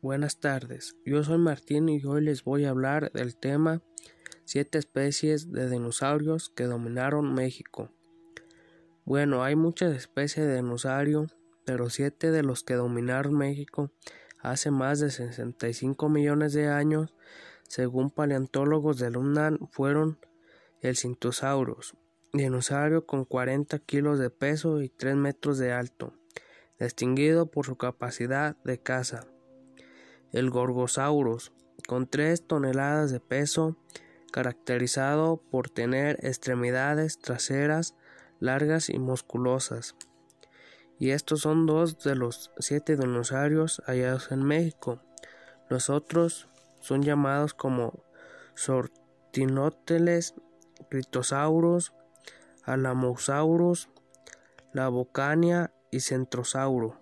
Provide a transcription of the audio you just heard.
Buenas tardes, yo soy Martín y hoy les voy a hablar del tema siete especies de dinosaurios que dominaron México. Bueno, hay muchas especies de dinosaurio, pero siete de los que dominaron México hace más de 65 millones de años, según paleontólogos del UNAM, fueron el Cintosaurus, dinosaurio con 40 kilos de peso y 3 metros de alto, distinguido por su capacidad de caza el Gorgosaurus, con 3 toneladas de peso, caracterizado por tener extremidades traseras largas y musculosas. Y estos son dos de los siete dinosaurios hallados en México. Los otros son llamados como Sortinóteles, Critosaurus, Alamosaurus, Labocania y Centrosauro.